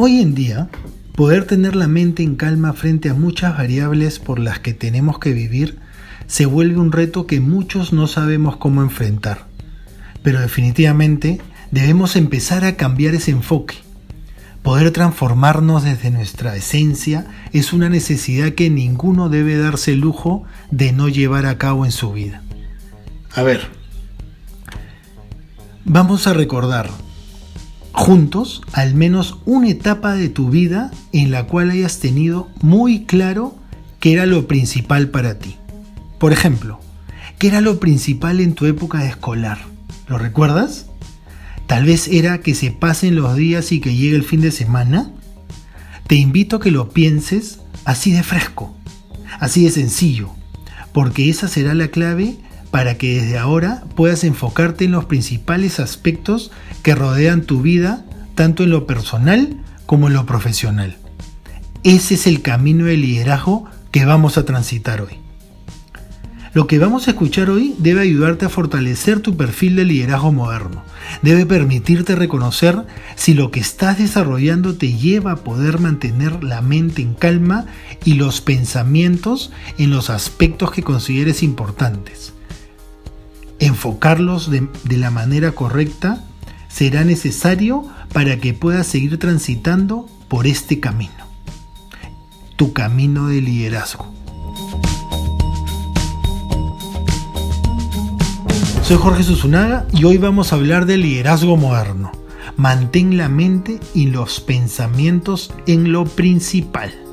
Hoy en día, poder tener la mente en calma frente a muchas variables por las que tenemos que vivir se vuelve un reto que muchos no sabemos cómo enfrentar. Pero definitivamente debemos empezar a cambiar ese enfoque. Poder transformarnos desde nuestra esencia es una necesidad que ninguno debe darse el lujo de no llevar a cabo en su vida. A ver, vamos a recordar juntos al menos una etapa de tu vida en la cual hayas tenido muy claro qué era lo principal para ti. Por ejemplo, ¿qué era lo principal en tu época escolar? ¿Lo recuerdas? Tal vez era que se pasen los días y que llegue el fin de semana. Te invito a que lo pienses así de fresco, así de sencillo, porque esa será la clave para que desde ahora puedas enfocarte en los principales aspectos que rodean tu vida, tanto en lo personal como en lo profesional. Ese es el camino de liderazgo que vamos a transitar hoy. Lo que vamos a escuchar hoy debe ayudarte a fortalecer tu perfil de liderazgo moderno. Debe permitirte reconocer si lo que estás desarrollando te lleva a poder mantener la mente en calma y los pensamientos en los aspectos que consideres importantes. Enfocarlos de, la manera correcta será necesario para que puedas seguir transitando por este camino. Tu camino de liderazgo. Soy Jorge Susunaga y hoy vamos a hablar de liderazgo moderno. Mantén la mente y los pensamientos en lo principal.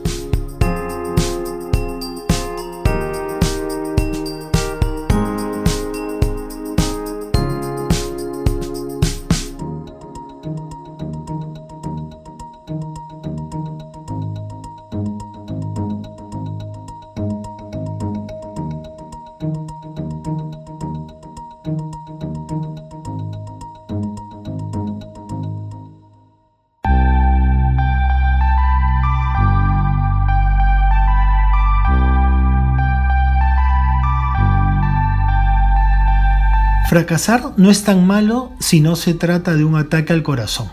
Fracasar no es tan malo si no se trata de un ataque al corazón.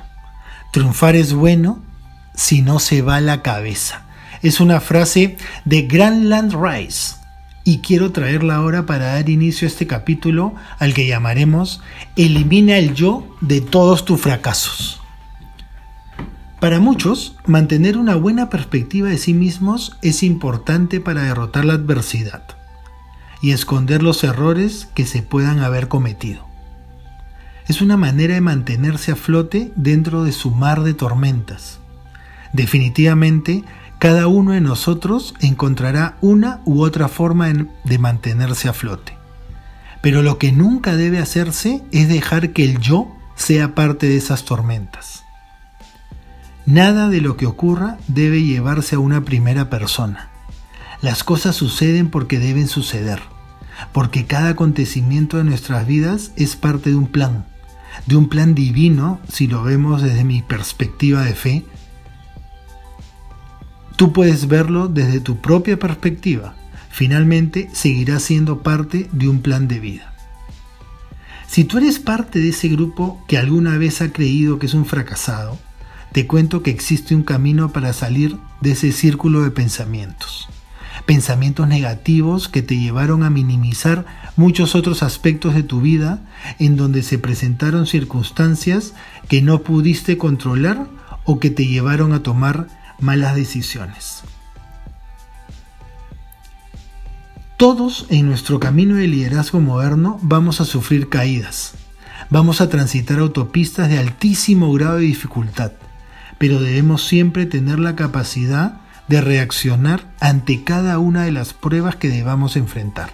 Triunfar es bueno si no se va la cabeza. Es una frase de Grandland Rice y quiero traerla ahora para dar inicio a este capítulo al que llamaremos Elimina el yo de todos tus fracasos. Para muchos, mantener una buena perspectiva de sí mismos es importante para derrotar la adversidad y esconder los errores que se puedan haber cometido. Es una manera de mantenerse a flote dentro de su mar de tormentas. Definitivamente, cada uno de nosotros encontrará una u otra forma de mantenerse a flote. Pero lo que nunca debe hacerse es dejar que el yo sea parte de esas tormentas. Nada de lo que ocurra debe llevarse a una primera persona. Las cosas suceden porque deben suceder, porque cada acontecimiento de nuestras vidas es parte de un plan, de un plan divino, si lo vemos desde mi perspectiva de fe. Tú puedes verlo desde tu propia perspectiva. Finalmente seguirá siendo parte de un plan de vida. Si tú eres parte de ese grupo que alguna vez ha creído que es un fracasado, te cuento que existe un camino para salir de ese círculo de pensamientos pensamientos negativos que te llevaron a minimizar muchos otros aspectos de tu vida en donde se presentaron circunstancias que no pudiste controlar o que te llevaron a tomar malas decisiones. Todos en nuestro camino de liderazgo moderno vamos a sufrir caídas, vamos a transitar autopistas de altísimo grado de dificultad, pero debemos siempre tener la capacidad de reaccionar ante cada una de las pruebas que debamos enfrentar.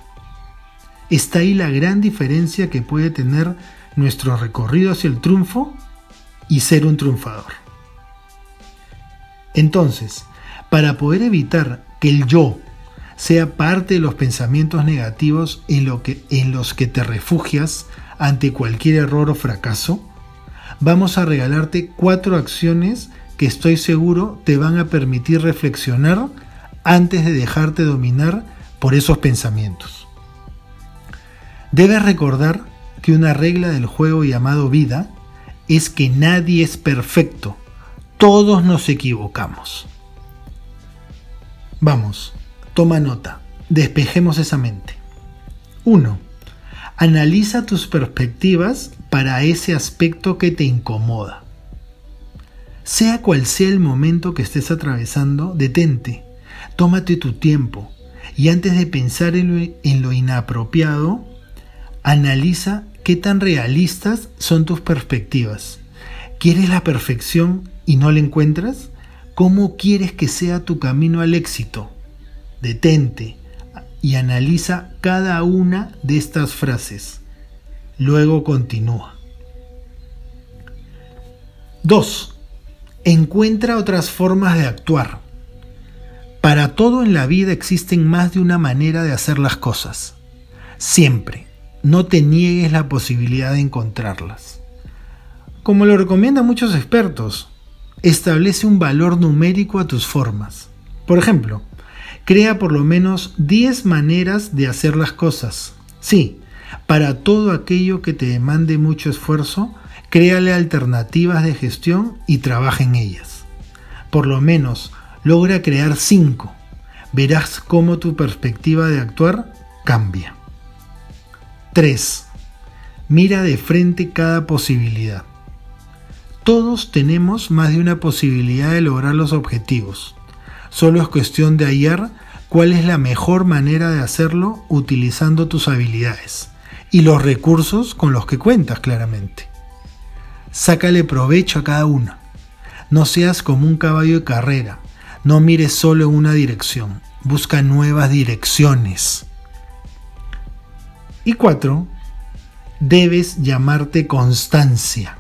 Está ahí la gran diferencia que puede tener nuestro recorrido hacia el triunfo y ser un triunfador. Entonces, para poder evitar que el yo sea parte de los pensamientos negativos en, lo que, en los que te refugias ante cualquier error o fracaso, vamos a regalarte cuatro acciones que estoy seguro te van a permitir reflexionar antes de dejarte dominar por esos pensamientos. Debes recordar que una regla del juego llamado vida es que nadie es perfecto, Todos nos equivocamos. Vamos, toma nota, despejemos esa mente. 1. Analiza tus perspectivas para ese aspecto que te incomoda. Sea cual sea el momento que estés atravesando, detente, tómate tu tiempo y antes de pensar en lo, inapropiado, analiza qué tan realistas son tus perspectivas. ¿Quieres la perfección y no la encuentras? ¿Cómo quieres que sea tu camino al éxito? Detente y analiza cada una de estas frases. Luego continúa. 2. Encuentra otras formas de actuar. Para todo en la vida existen más de una manera de hacer las cosas. Siempre, no te niegues la posibilidad de encontrarlas. Como lo recomiendan muchos expertos, establece un valor numérico a tus formas. Por ejemplo, crea por lo menos 10 maneras de hacer las cosas. Sí, para todo aquello que te demande mucho esfuerzo, créale alternativas de gestión y trabaja en ellas. Por lo menos logra crear 5. Verás cómo tu perspectiva de actuar cambia. 3. Mira de frente cada posibilidad. Todos tenemos más de una posibilidad de lograr los objetivos. Solo es cuestión de hallar cuál es la mejor manera de hacerlo utilizando tus habilidades y los recursos con los que cuentas claramente. Sácale provecho a cada una. No seas como un caballo de carrera. No mires solo en una dirección. Busca nuevas direcciones. Y cuatro, debes llamarte constancia.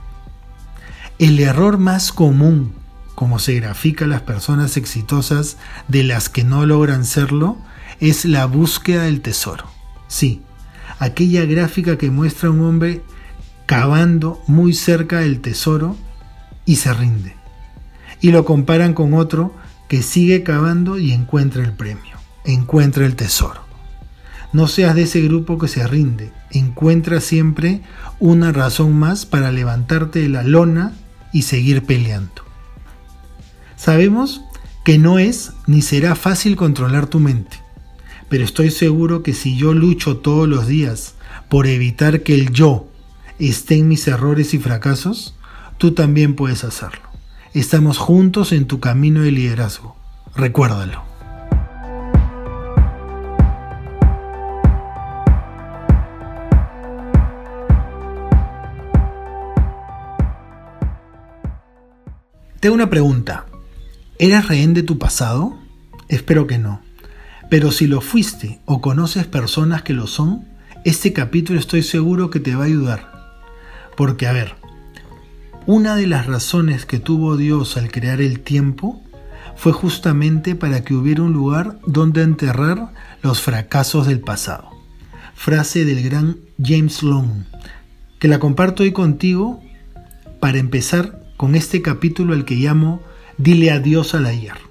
El error más común, como se grafica a las personas exitosas de las que no logran serlo, es la búsqueda del tesoro. Sí, aquella gráfica que muestra a un hombre cavando muy cerca del tesoro y se rinde. Y lo comparan con otro que sigue cavando y encuentra el premio, encuentra el tesoro. No seas de ese grupo que se rinde, encuentra siempre una razón más para levantarte de la lona y seguir peleando. Sabemos que no es ni será fácil controlar tu mente, pero estoy seguro que si yo lucho todos los días por evitar que el yo esté en mis errores y fracasos, tú también puedes hacerlo. Estamos juntos en tu camino de liderazgo. Recuérdalo. Tengo una pregunta. ¿Eres rehén de tu pasado? Espero que no. Pero si lo fuiste o conoces personas que lo son, este capítulo estoy seguro que te va a ayudar. Porque, a ver, una de las razones que tuvo Dios al crear el tiempo fue justamente para que hubiera un lugar donde enterrar los fracasos del pasado. Frase del gran James Long, que la comparto hoy contigo para empezar con este capítulo al que llamo Dile adiós al ayer.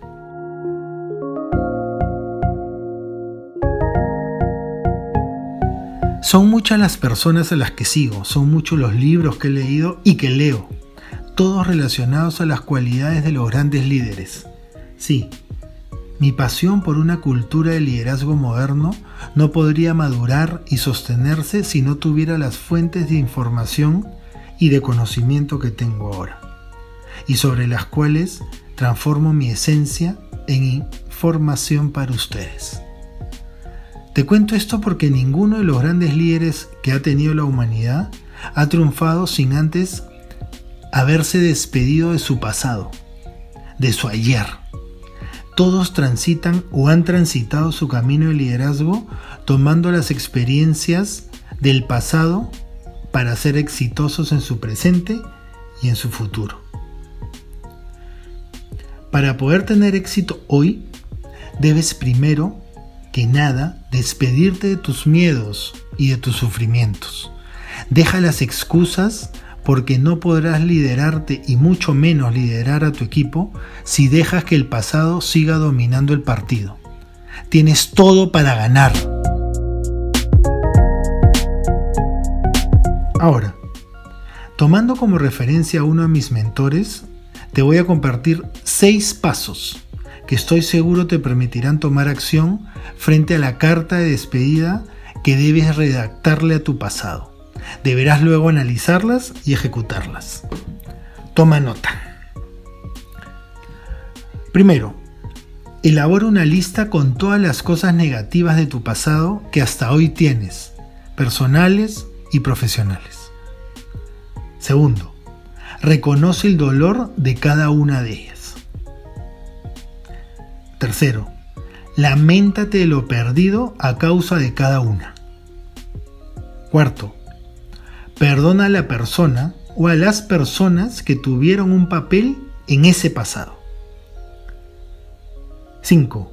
Son muchas las personas a las que sigo, son muchos los libros que he leído y que leo, todos relacionados a las cualidades de los grandes líderes. Sí, mi pasión por una cultura de liderazgo moderno no podría madurar y sostenerse si no tuviera las fuentes de información y de conocimiento que tengo ahora y sobre las cuales transformo mi esencia en información para ustedes. Te cuento esto porque ninguno de los grandes líderes que ha tenido la humanidad ha triunfado sin antes haberse despedido de su pasado, de su ayer. Todos transitan o han transitado su camino de liderazgo tomando las experiencias del pasado para ser exitosos en su presente y en su futuro. Para poder tener éxito hoy, debes primero que nada despedirte de tus miedos y de tus sufrimientos. Deja las excusas porque no podrás liderarte y mucho menos liderar a tu equipo si dejas que el pasado siga dominando el partido. Tienes todo para ganar. Ahora, tomando como referencia a uno de mis mentores, te voy a compartir seis pasos que estoy seguro te permitirán tomar acción frente a la carta de despedida que debes redactarle a tu pasado. Deberás luego analizarlas y ejecutarlas. Toma nota. Primero, elabora una lista con todas las cosas negativas de tu pasado que hasta hoy tienes, personales y profesionales. Segundo, reconoce el dolor de cada una de ellas. Tercero, lamentate de lo perdido a causa de cada una. Cuarto, perdona a la persona o a las personas que tuvieron un papel en ese pasado. 5.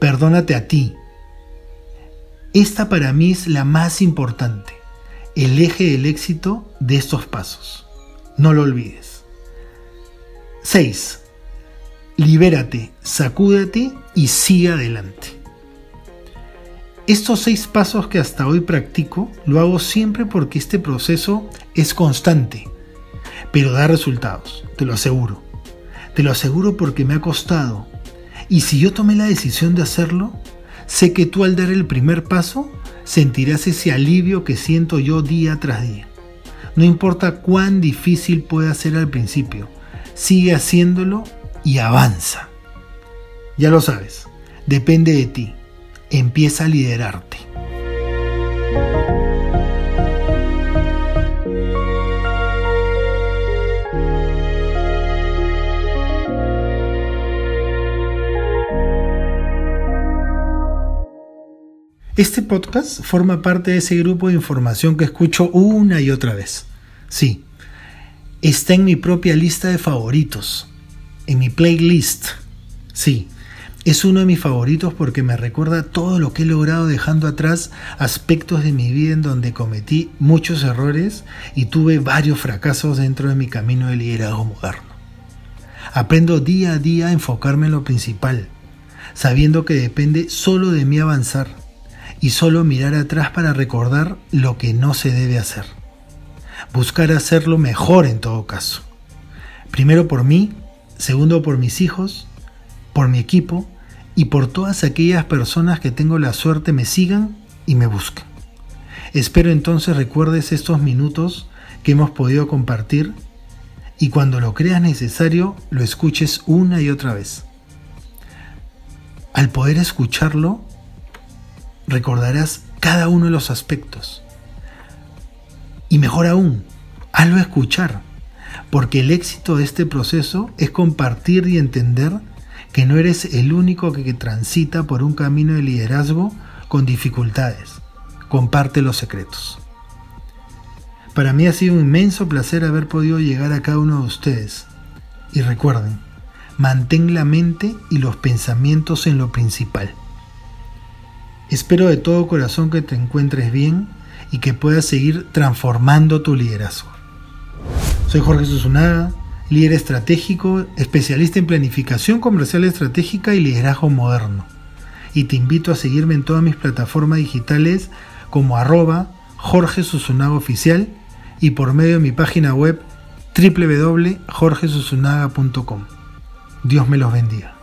Perdónate a ti. Esta para mí es la más importante, el eje del éxito de estos pasos. No lo olvides. 6 libérate, sacúdete y sigue adelante. Estos seis pasos que hasta hoy practico lo hago siempre porque este proceso es constante, pero da resultados, te lo aseguro. Te lo aseguro porque me ha costado. Y si yo tomé la decisión de hacerlo, sé que tú al dar el primer paso sentirás ese alivio que siento yo día tras día. No importa cuán difícil pueda ser al principio, sigue haciéndolo y avanza. Ya lo sabes, depende de ti. Empieza a liderarte. Este podcast forma parte de ese grupo de información que escucho una y otra vez. Sí, está en mi propia lista de favoritos en mi playlist. Sí, es uno de mis favoritos porque me recuerda todo lo que he logrado dejando atrás aspectos de mi vida en donde cometí muchos errores y tuve varios fracasos dentro de mi camino de liderazgo moderno. Aprendo día a día a enfocarme en lo principal, sabiendo que depende solo de mí avanzar y solo mirar atrás para recordar lo que no se debe hacer. Buscar hacerlo mejor en todo caso. Primero por mí segundo por mis hijos, por mi equipo y por todas aquellas personas que tengo la suerte me sigan y me busquen. Espero entonces recuerdes estos minutos que hemos podido compartir y cuando lo creas necesario lo escuches una y otra vez. Al poder escucharlo, recordarás cada uno de los aspectos. Y mejor aún, hazlo escuchar porque el éxito de este proceso es compartir y entender que no eres el único que, transita por un camino de liderazgo con dificultades. Comparte los secretos. Para mí ha sido un inmenso placer haber podido llegar a cada uno de ustedes. Y recuerden, mantén la mente y los pensamientos en lo principal. Espero de todo corazón que te encuentres bien y que puedas seguir transformando tu liderazgo. Soy Jorge Susunaga, líder estratégico, especialista en planificación comercial estratégica y liderazgo moderno. Y te invito a seguirme en todas mis plataformas digitales como arroba Jorge Susunaga Oficial y por medio de mi página web www.jorgesusunaga.com. Dios me los bendiga.